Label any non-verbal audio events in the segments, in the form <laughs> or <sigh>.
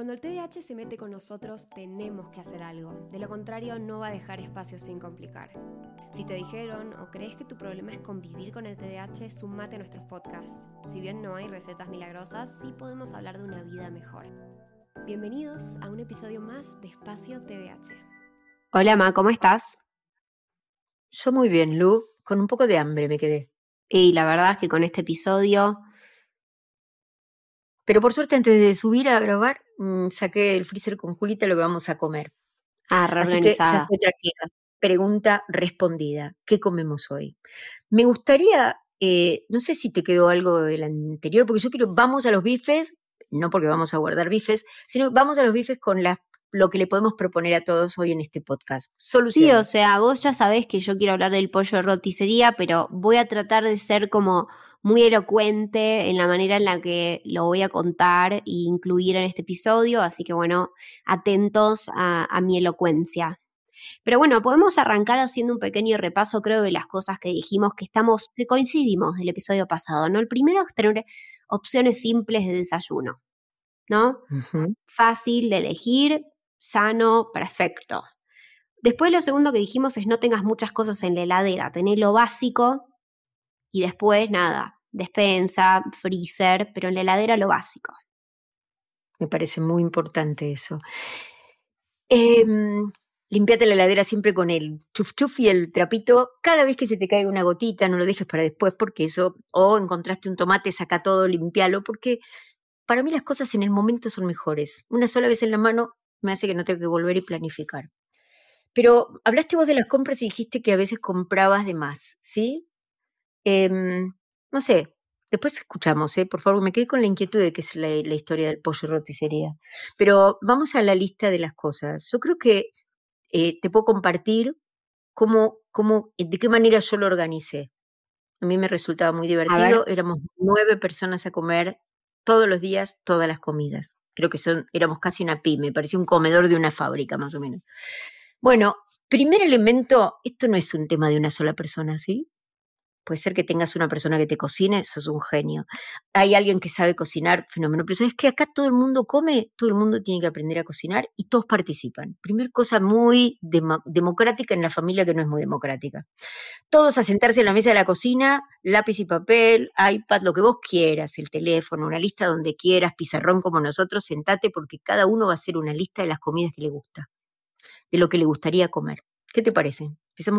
Cuando el TDAH se mete con nosotros, tenemos que hacer algo. De lo contrario, no va a dejar espacio sin complicar. Si te dijeron o crees que tu problema es convivir con el TDAH, sumate a nuestros podcasts. Si bien no hay recetas milagrosas, sí podemos hablar de una vida mejor. Bienvenidos a un episodio más de Espacio TDAH. Hola, Ma, ¿cómo estás? Yo muy bien, Lu. Con un poco de hambre me quedé. Y la verdad es que con este episodio pero por suerte, antes de subir a grabar, mm, saqué el freezer con Julita lo que vamos a comer. Ah, Así que ya estoy tranquila. Pregunta respondida. ¿Qué comemos hoy? Me gustaría, eh, no sé si te quedó algo del anterior, porque yo quiero, vamos a los bifes, no porque vamos a guardar bifes, sino vamos a los bifes con las lo que le podemos proponer a todos hoy en este podcast. Solución. Sí, o sea, vos ya sabés que yo quiero hablar del pollo de roticería, pero voy a tratar de ser como muy elocuente en la manera en la que lo voy a contar e incluir en este episodio, así que bueno, atentos a, a mi elocuencia. Pero bueno, podemos arrancar haciendo un pequeño repaso, creo, de las cosas que dijimos que estamos, que coincidimos del episodio pasado, ¿no? El primero es tener opciones simples de desayuno, ¿no? Fácil de elegir, sano, perfecto. Después lo segundo que dijimos es no tengas muchas cosas en la heladera, tener lo básico y después nada, despensa, freezer, pero en la heladera lo básico. Me parece muy importante eso. Em, limpiate la heladera siempre con el chuf chuf y el trapito. Cada vez que se te caiga una gotita, no lo dejes para después, porque eso, o encontraste un tomate, saca todo, limpialo, porque para mí las cosas en el momento son mejores. Una sola vez en la mano me hace que no tengo que volver y planificar. Pero hablaste vos de las compras y dijiste que a veces comprabas de más, ¿sí? Em, no sé, después escuchamos, ¿eh? Por favor, me quedé con la inquietud de que es la, historia del pollo roticería. Pero vamos a la lista de las cosas. Yo creo que eh, te puedo compartir cómo, cómo, de qué manera yo lo organicé. A mí me resultaba muy divertido. Éramos nueve personas a comer todos los días, todas las comidas creo que son, éramos casi una pyme, parecía un comedor de una fábrica más o menos. Bueno, primer elemento, esto no es un tema de una sola persona, ¿sí? Puede ser que tengas una persona que te cocine, eso es un genio. Hay alguien que sabe cocinar, fenómeno. Pero sabes que acá todo el mundo come, todo el mundo tiene que aprender a cocinar y todos participan. Primer cosa muy democrática en la familia que no es muy democrática. Todos a sentarse en la mesa de la cocina, lápiz y papel, iPad, lo que vos quieras, el teléfono, una lista donde quieras, pizarrón como nosotros, sentate porque cada uno va a hacer una lista de las comidas que le gusta, de lo que le gustaría comer. ¿Qué te parece?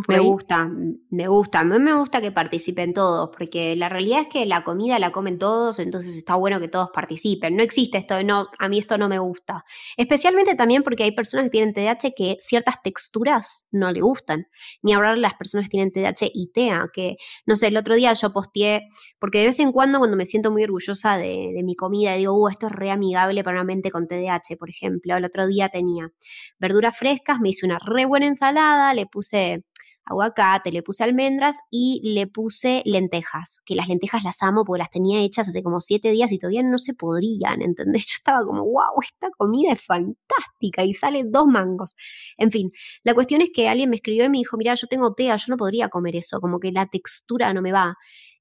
Me gusta, me gusta. A mí me gusta que participen todos, porque la realidad es que la comida la comen todos, entonces está bueno que todos participen. No existe esto de no, a mí esto no me gusta. Especialmente también porque hay personas que tienen TDAH que ciertas texturas no le gustan. Ni hablar de las personas que tienen TDAH y TEA, que no sé, el otro día yo posteé, porque de vez en cuando cuando me siento muy orgullosa de, de mi comida, digo, uh, esto es re amigable para una mente con TDAH, por ejemplo. El otro día tenía verduras frescas, me hice una re buena ensalada, le puse aguacate, le puse almendras y le puse lentejas, que las lentejas las amo porque las tenía hechas hace como siete días y todavía no se podrían, ¿entendés? <laughs> Yo estaba como, wow, esta comida es fantástica y sale dos mangos. En fin, la cuestión es que alguien me escribió y me dijo, mira, yo tengo TEA, yo no podría comer eso, como que la textura no me va.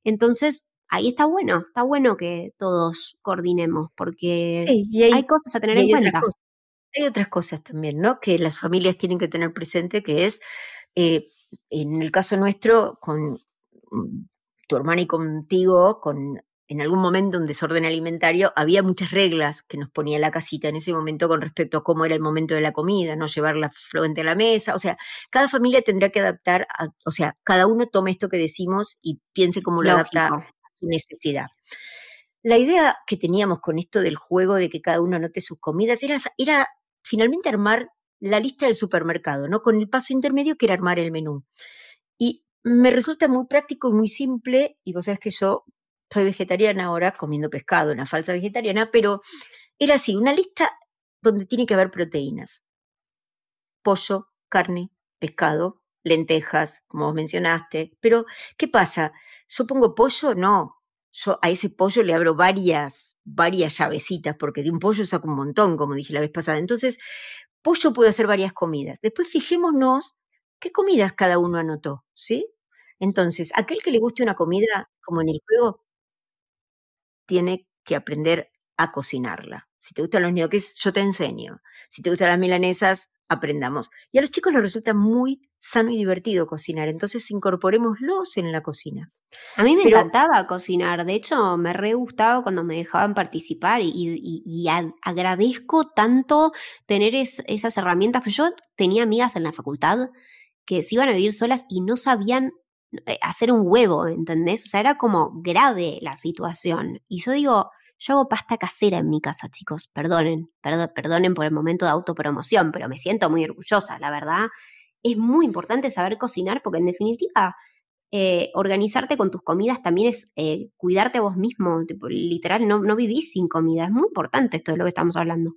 Entonces, ahí está bueno, está bueno que todos coordinemos porque hay, cosas a tener en cuenta. hay otras cosas también, ¿no? Que las familias tienen que tener presente, que es eh, en el caso nuestro, con mm, tu hermana y contigo, con en algún momento un desorden alimentario, había muchas reglas que nos ponía la casita en ese momento con respecto a cómo era el momento de la comida, no llevarla fluente a la mesa, o sea, cada familia tendrá que adaptar, o sea, cada uno tome esto que decimos y piense cómo lo adapta a su necesidad. La idea que teníamos con esto del juego de que cada uno anote sus comidas era, era finalmente armar la lista del supermercado, ¿no? Con el paso intermedio que era armar el menú. Y me resulta muy práctico y muy simple, y vos sabés que yo soy vegetariana ahora, comiendo pescado, una falsa vegetariana, pero era así, una lista donde tiene que haber proteínas. Pollo, carne, pescado, lentejas, como vos mencionaste. Pero, ¿qué pasa? ¿Yo pongo pollo? No. Yo a ese pollo le abro varias, varias llavecitas, porque de un pollo saco un montón, como dije la vez pasada. Entonces, pollo puede hacer varias comidas. Después fijémonos qué comidas cada uno anotó, ¿sí? Entonces, aquel que le guste una comida, como en el juego, tiene que aprender a cocinarla. Si te gustan los ñoques, yo te enseño. Si te gustan las milanesas, aprendamos. Y a los chicos les resulta muy sano y divertido cocinar, entonces incorporémoslos en la cocina. A mí me encantaba cocinar, de hecho me re gustaba cuando me dejaban participar y, agradezco tanto tener esas herramientas, pero yo tenía amigas en la facultad que se iban a vivir solas y no sabían eh, hacer un huevo, ¿entendés? O sea, era como grave la situación. Y yo digo, yo hago pasta casera en mi casa, chicos, perdonen, perdonen por el momento de autopromoción, pero me siento muy orgullosa, la verdad. Es muy importante saber cocinar porque en definitiva eh, organizarte con tus comidas también es eh, cuidarte a vos mismo. literal, no, no vivís sin comida. Es muy importante esto de lo que estamos hablando.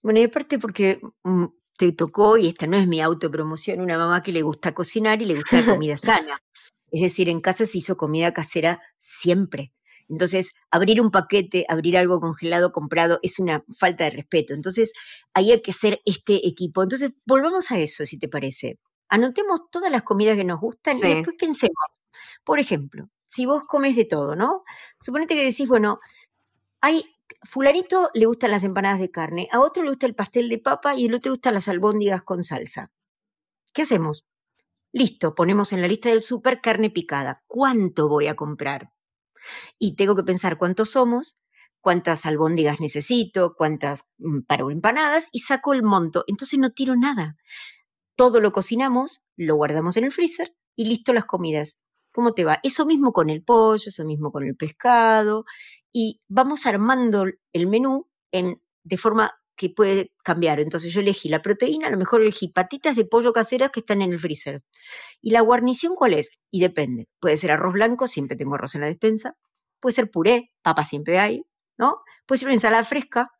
Bueno, y aparte porque mm, te tocó, y esta no es mi autopromoción, una mamá que le gusta cocinar y le gusta la comida <laughs> sana. Es decir, en casa se hizo comida casera siempre. Entonces, abrir un paquete, abrir algo congelado, comprado, es una falta de respeto. Entonces, ahí hay que ser este equipo. Entonces, volvamos a eso, si te parece. Anotemos todas las comidas que nos gustan y después pensemos. Por ejemplo, si vos comes de todo, ¿no? Suponete que decís, bueno, hay fulanito le gustan las empanadas de carne, a otro le gusta el pastel de papa y el otro le gustan las albóndigas con salsa. ¿Qué hacemos? Listo, ponemos en la lista del súper carne picada. ¿Cuánto voy a comprar? Y tengo que pensar cuántos somos, cuántas albóndigas necesito, cuántas mm, para empanadas y saco el monto. Entonces no tiro nada. Todo lo cocinamos, lo guardamos en el freezer y listo las comidas. ¿Cómo te va? Eso mismo con el pollo, eso mismo con el pescado, y vamos armando el menú en, de forma que puede cambiar. Entonces yo elegí la proteína, a lo mejor elegí patitas de pollo caseras que están en el freezer. ¿Y la guarnición cuál es? Y depende. Puede ser arroz blanco, siempre tengo arroz en la despensa. Puede ser puré, papa siempre hay, ¿no? Puede ser una ensalada fresca.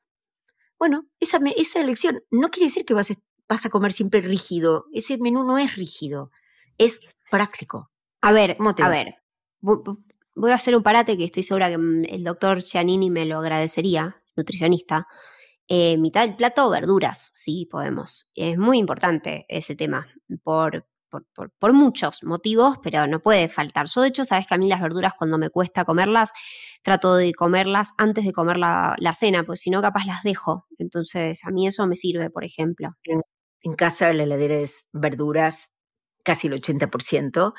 Bueno, esa, esa elección no quiere decir que vas a, vas a comer siempre rígido. Ese menú no es rígido, es práctico. A ver, a ver, voy a hacer un parate que estoy segura que mm, el doctor Giannini me lo agradecería, nutricionista. Eh, mitad del plato, verduras, sí, podemos. Es muy importante ese tema por, por, muchos motivos, pero no puede faltar. Yo, de hecho, sabes que a mí las verduras, cuando me cuesta comerlas, trato de comerlas antes de comer la, cena, pues si no, capaz las dejo. Entonces, a mí eso me sirve, por ejemplo. En, en casa la heladera es verduras, casi el 80%,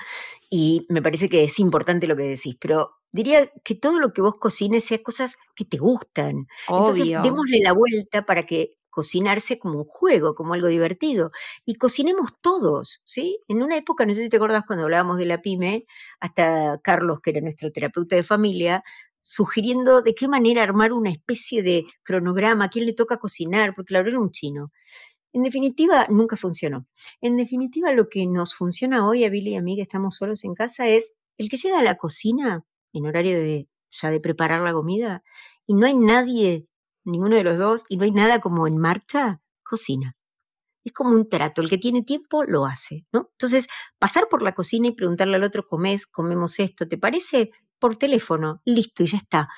y me parece que es importante lo que decís, pero diría que todo lo que vos cocines sea cosas que te gustan. Entonces, démosle la vuelta para que cocinarse como un juego, como algo divertido. Y cocinemos todos, ¿sí? En una época, no sé si te acordás cuando hablábamos de la pyme, hasta Carlos, que era nuestro terapeuta de familia, sugiriendo de qué manera armar una especie de cronograma, a quién le toca cocinar, porque la verdad era un chino. En definitiva, nunca funcionó. En definitiva, lo que nos funciona hoy a Billy y a mí, que estamos solos en casa, es el que llega a la cocina en horario de ya de preparar la comida y no hay nadie, ninguno de los dos, y no hay nada como en marcha, cocina. Es como un trato, el que tiene tiempo lo hace, ¿no? Entonces, pasar por la cocina y preguntarle al otro, comés, comemos esto, ¿te parece? Por teléfono, listo, y ya está.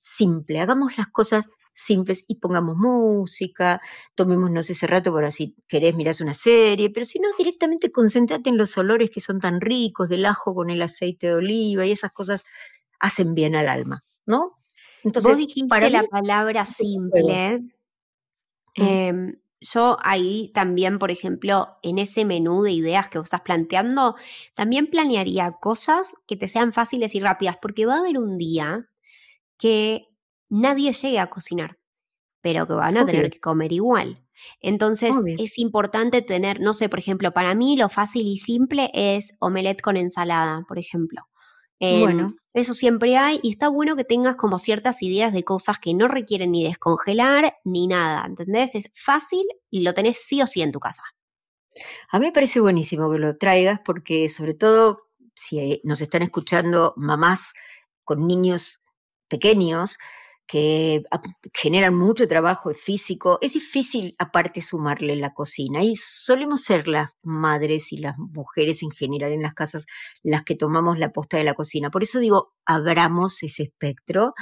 Simple, hagamos las cosas simples y pongamos música, tomémonos ese rato para si querés mirás una serie, pero si no, directamente concéntrate en los olores que son tan ricos del ajo con el aceite de oliva y esas cosas hacen bien al alma, ¿no? Entonces, Vos dijiste para la palabra simple. Em, yo ahí también, por ejemplo, en ese menú de ideas que vos estás planteando, también planearía cosas que te sean fáciles y rápidas, porque va a haber un día que nadie llegue a cocinar, pero que van a tener que comer igual. Entonces es importante tener, no sé, por ejemplo, para mí lo fácil y simple es omelette con ensalada, por ejemplo. bueno. Em, eso siempre hay y está bueno que tengas como ciertas ideas de cosas que no requieren ni descongelar ni nada, ¿entendés? Es fácil y lo tenés sí o sí en tu casa. A mí me parece buenísimo que lo traigas porque sobre todo si nos están escuchando mamás con niños pequeños, que generan mucho trabajo físico, es difícil aparte sumarle la cocina y solemos ser las madres y las mujeres en general en las casas las que tomamos la posta de la cocina. Por eso digo, abramos ese espectro.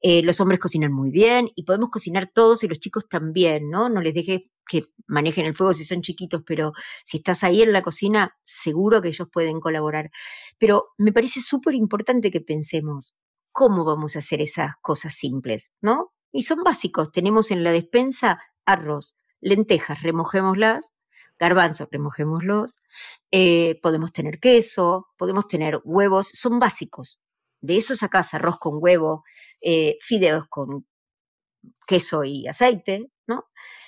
Eh, los hombres cocinan muy bien y podemos cocinar todos y los chicos también, ¿no? No les dejes que manejen el fuego si son chiquitos, pero si estás ahí en la cocina, seguro que ellos pueden colaborar. Pero me parece súper importante que pensemos, cómo vamos a hacer esas cosas simples, ¿no? Y son básicos. Tenemos en la despensa arroz, lentejas, remojémoslas, garbanzos, remojémoslos, eh, podemos tener queso, podemos tener huevos, son básicos. De eso sacas arroz con huevo, eh, fideos con queso y aceite, ¿no?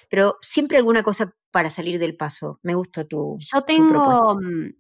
Pero siempre alguna cosa para salir del paso. Me gusta tu. Yo tengo, mm,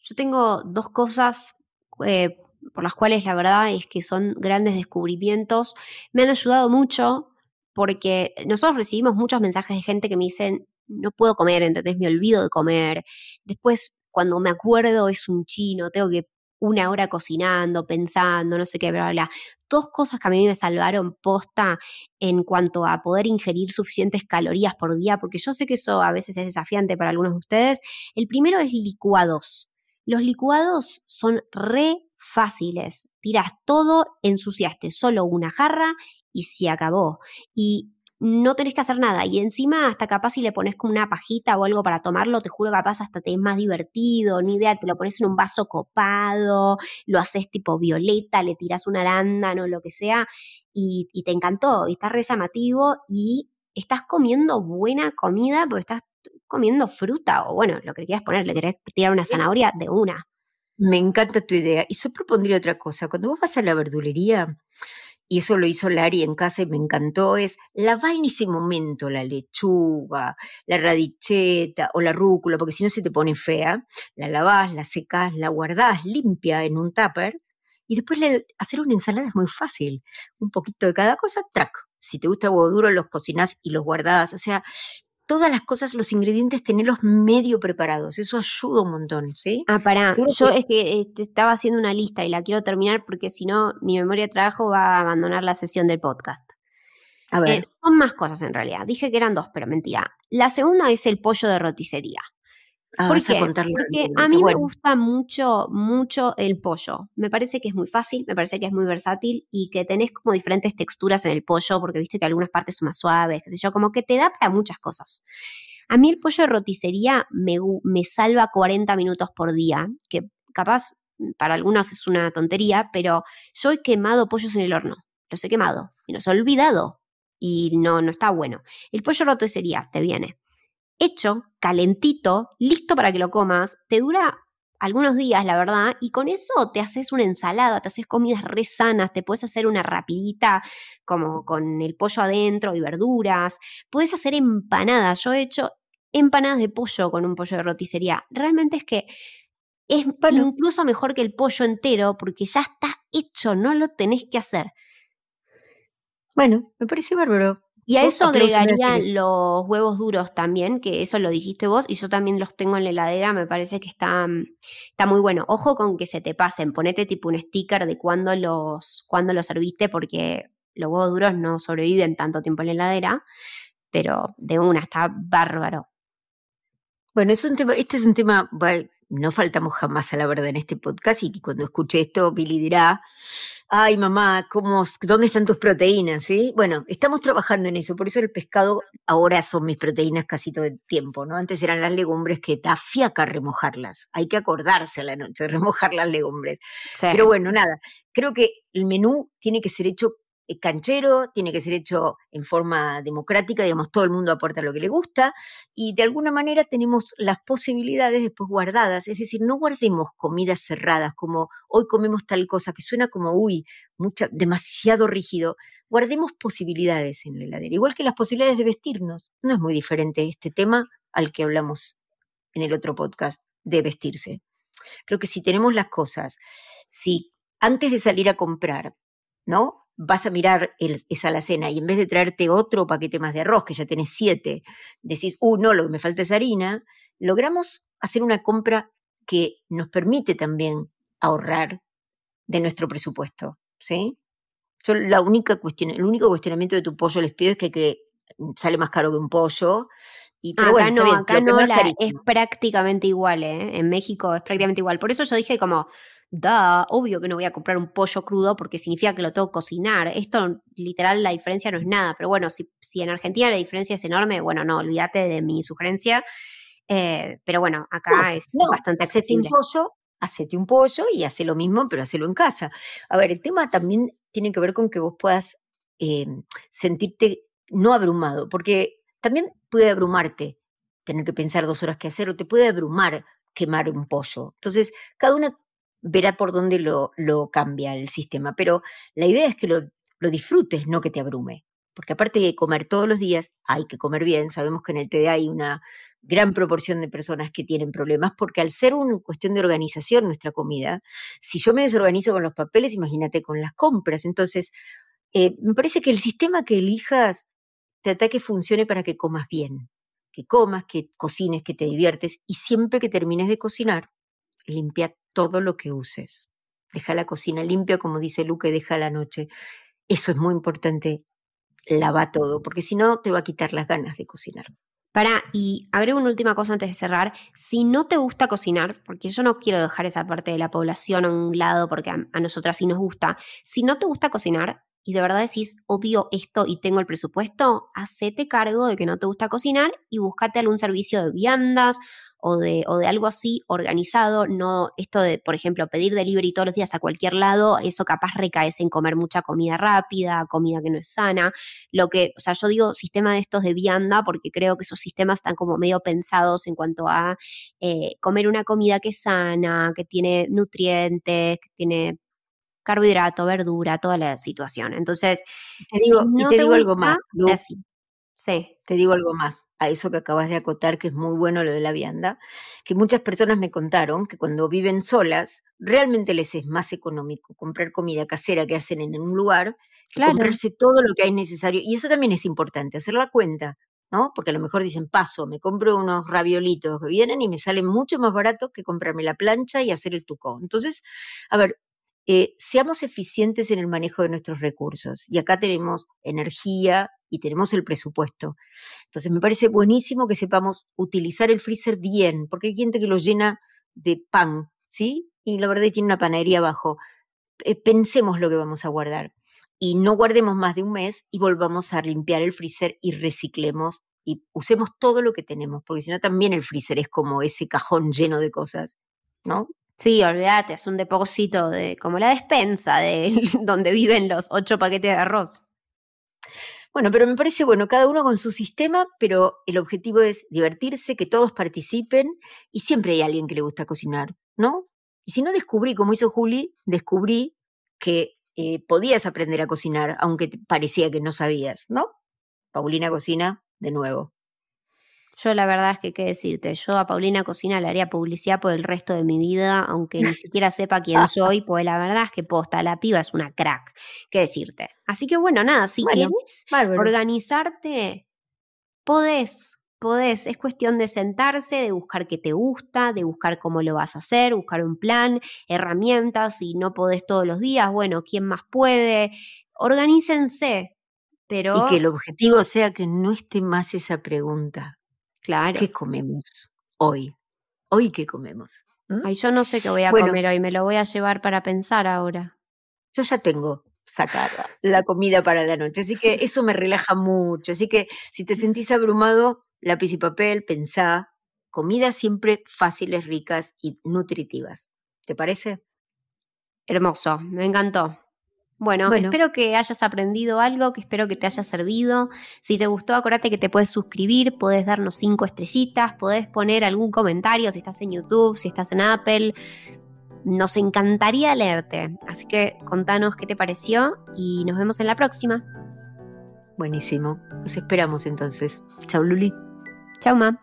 yo tengo dos cosas eh, por las cuales la verdad es que son grandes descubrimientos. Me han ayudado mucho porque nosotros recibimos muchos mensajes de gente que me dicen, no puedo comer, ¿entendés? Me olvido de comer. Después, cuando me acuerdo, es un chino, tengo que una hora cocinando, pensando, no sé qué, bla, bla. Dos cosas que a mí me salvaron posta en cuanto a poder ingerir suficientes calorías por día, porque yo sé que eso a veces es desafiante para algunos de ustedes. El primero es licuados. Los licuados son re fáciles. Tiras todo, ensuciaste solo una jarra y se acabó. Y no tenés que hacer nada. Y encima, hasta capaz si le pones como una pajita o algo para tomarlo, te juro capaz hasta te es más divertido, ni idea, te lo pones en un vaso copado, lo haces tipo violeta, le tiras un arándano, lo que sea, y, te encantó, y está re llamativo, y estás comiendo buena comida porque estás comiendo fruta, o bueno, lo que quieras poner, le querés tirar una zanahoria de una. Me encanta tu idea. Y yo propondría otra cosa. Cuando vos vas a la verdulería, y eso lo hizo Lari en casa y me encantó, es lavar en ese momento la lechuga, la radicheta o la rúcula, porque si no se te pone fea, la lavás, la secás, la guardás limpia en un tupper y después hacer una ensalada es muy fácil. Un poquito de cada cosa, track. Si te gusta huevo duro, los cocinás y los guardás. O sea, todas las cosas, los ingredientes, tenerlos medio preparados. Eso ayuda un montón, ¿sí? Ah, pará. Yo es que este, estaba haciendo una lista y la quiero terminar porque si no, mi memoria de trabajo va a abandonar la sesión del podcast. A ver. Eh, son más cosas en realidad. Dije que eran dos, pero mentira. La segunda es el pollo de roticería. Ah, ¿Por qué? Porque a mí me gusta mucho, mucho el pollo. Me parece que es muy fácil, me parece que es muy versátil y que tenés como diferentes texturas en el pollo, porque viste que algunas partes son más suaves, qué sé yo, como que te da para muchas cosas. A mí el pollo de roticería me, me salva 40 minutos por día, que capaz para algunos es una tontería, pero yo he quemado pollos en el horno, los he quemado y los he olvidado y no, no está bueno. El pollo roticería te viene hecho, calentito, listo para que lo comas, te dura algunos días, la verdad, y con eso te haces una ensalada, te haces comidas re sanas, te puedes hacer una rapidita como con el pollo adentro y verduras, puedes hacer empanadas, yo he hecho empanadas de pollo con un pollo de roticería, realmente es que es incluso mejor que el pollo entero porque ya está hecho, no lo tenés que hacer. Bueno, me parece bárbaro. Y a eso agregaría los huevos duros también, que eso lo dijiste vos, y yo también los tengo en la heladera, me parece que está, mm, está muy bueno. Ojo con que se te pasen, ponete tipo un sticker de cuándo los, cuándo los serviste, porque los huevos duros no sobreviven tanto tiempo en la heladera, pero de una, está bárbaro. Bueno, es un tema, este es un tema, no faltamos jamás a la verdad en este podcast, y cuando escuche esto, Billy dirá, ay mamá, ¿cómo, ¿dónde están tus proteínas? ¿Sí? Bueno, estamos trabajando en eso, por eso el pescado ahora son mis proteínas casi todo el tiempo, ¿no? Antes eran las legumbres que da fiaca remojarlas, hay que acordarse a la noche de remojar las legumbres. Pero bueno, nada, creo que el menú tiene que ser hecho canchero, tiene que ser hecho en forma democrática, digamos, todo el mundo aporta lo que le gusta y de alguna manera tenemos las posibilidades después guardadas, es decir, no guardemos comidas cerradas como hoy comemos tal cosa que suena como, uy, mucha, demasiado rígido, guardemos posibilidades en la heladera, igual que las posibilidades de vestirnos, no es muy diferente este tema al que hablamos en el otro podcast de vestirse. Creo que si tenemos las cosas, si antes de salir a comprar, ¿no? Vas a mirar esa alacena y en vez de traerte otro paquete más de arroz, que ya tenés siete, decís, uh, no, lo que me falta es harina, logramos hacer una compra que nos permite también ahorrar de nuestro presupuesto, ¿sí? Yo la única cuestión, el único cuestionamiento de tu pollo les pido es que, que sale más caro que un pollo. Y, acá no, acá no es prácticamente igual, ¿eh? En México es prácticamente igual. Por eso yo dije como, da, obvio que no voy a comprar un pollo crudo porque significa que lo tengo que cocinar. Esto, literal, la diferencia no es nada. Pero bueno, si, si en Argentina la diferencia es enorme, bueno, no, olvídate de mi sugerencia. Eh, pero bueno, acá es bastante accesible. Un pollo, hacete un pollo y hace lo mismo, pero hacelo en casa. A ver, el tema también tiene que ver con que vos puedas eh, sentirte no abrumado, porque también puede abrumarte tener que pensar dos horas qué hacer o te puede abrumar quemar un pollo. Entonces, cada uno verá por dónde lo, cambia el sistema, pero la idea es que lo, lo disfrutes, no que te abrume. Porque aparte de comer todos los días, hay que comer bien. Sabemos que en el TDA hay una gran proporción de personas que tienen problemas, porque al ser una cuestión de organización nuestra comida, si yo me desorganizo con los papeles, imagínate con las compras. Entonces, eh, me parece que el sistema que elijas trata que funcione para que comas bien, que comas, que cocines, que te diviertes y siempre que termines de cocinar, limpia todo lo que uses. Deja la cocina limpia, como dice Luque, deja la noche. Eso es muy importante. Lava todo, porque si no te va a quitar las ganas de cocinar. Para, y agrego una última cosa antes de cerrar. Si no te gusta cocinar, porque yo no quiero dejar esa parte de la población a un lado porque a, nosotras sí nos gusta, si no te gusta cocinar y de verdad decís, odio esto y tengo el presupuesto, hacete cargo de que no te gusta cocinar y búscate algún servicio de viandas o de, o de algo así organizado, no esto de, por ejemplo, pedir delivery todos los días a cualquier lado, eso capaz recaes en comer mucha comida rápida, comida que no es sana, lo que, o sea, yo digo sistema de estos de vianda porque creo que esos sistemas están como medio pensados en cuanto a eh, comer una comida que es sana, que tiene nutrientes, que tiene carbohidrato, verdura, toda la situación. Entonces, te digo, y te, digo algo más. Sí. Te digo algo más a eso que acabas de acotar, que es muy bueno lo de la vianda, que muchas personas me contaron que cuando viven solas, realmente les es más económico comprar comida casera que hacen en un lugar, que comprarse todo lo que hay necesario. Y eso también es importante, hacer la cuenta, ¿no? Porque a lo mejor dicen, paso, me compro unos raviolitos que vienen y me salen mucho más barato que comprarme la plancha y hacer el tucón. Entonces, a ver, eh, seamos eficientes en el manejo de nuestros recursos. Y acá tenemos energía y tenemos el presupuesto. Entonces me parece buenísimo que sepamos utilizar el freezer bien, porque hay gente que lo llena de pan, ¿sí? Y la verdad tiene una panadería abajo. Eh, pensemos lo que vamos a guardar y no guardemos más de un mes y volvamos a limpiar el freezer y reciclemos y usemos todo lo que tenemos, porque si no también el freezer es como ese cajón lleno de cosas, ¿no? Sí, olvídate, es un depósito de como la despensa de <laughs> donde viven los ocho paquetes de arroz. Bueno, pero me parece bueno, cada uno con su sistema, pero el objetivo es divertirse, que todos participen y siempre hay alguien que le gusta cocinar, ¿no? Y si no descubrí, como hizo Juli, descubrí que eh, podías aprender a cocinar, aunque parecía que no sabías, ¿no? Paulina cocina de nuevo. Yo la verdad es que qué decirte, yo a Paulina Cocina le haría publicidad por el resto de mi vida, aunque ni siquiera sepa quién <laughs> soy, pues la verdad es que posta, la piba es una crack, qué decirte. Así que bueno, nada, si quieres organizarte, podés, podés, es cuestión de sentarse, de buscar qué te gusta, de buscar cómo lo vas a hacer, buscar un plan, herramientas, si no podés todos los días, bueno, ¿quién más puede? Organícense, pero... Y que el objetivo sea que no esté más esa pregunta. Claro. ¿Qué comemos hoy? ¿Hoy qué comemos? ¿Mm? Ay, yo no sé qué voy a comer hoy, me lo voy a llevar para pensar ahora. Yo ya tengo sacada la comida para la noche, así que eso me relaja mucho. Así que si te sentís abrumado, lápiz y papel, pensá. Comidas siempre fáciles, ricas y nutritivas. ¿Te parece? Hermoso, me encantó. Bueno, espero que hayas aprendido algo, que espero que te haya servido. Si te gustó, acuérdate que te puedes suscribir, puedes darnos cinco estrellitas, podés poner algún comentario si estás en YouTube, si estás en Apple. Nos encantaría leerte. Así que contanos qué te pareció y nos vemos en la próxima. Buenísimo. Nos esperamos entonces. Chau, Luli. Chau, Ma.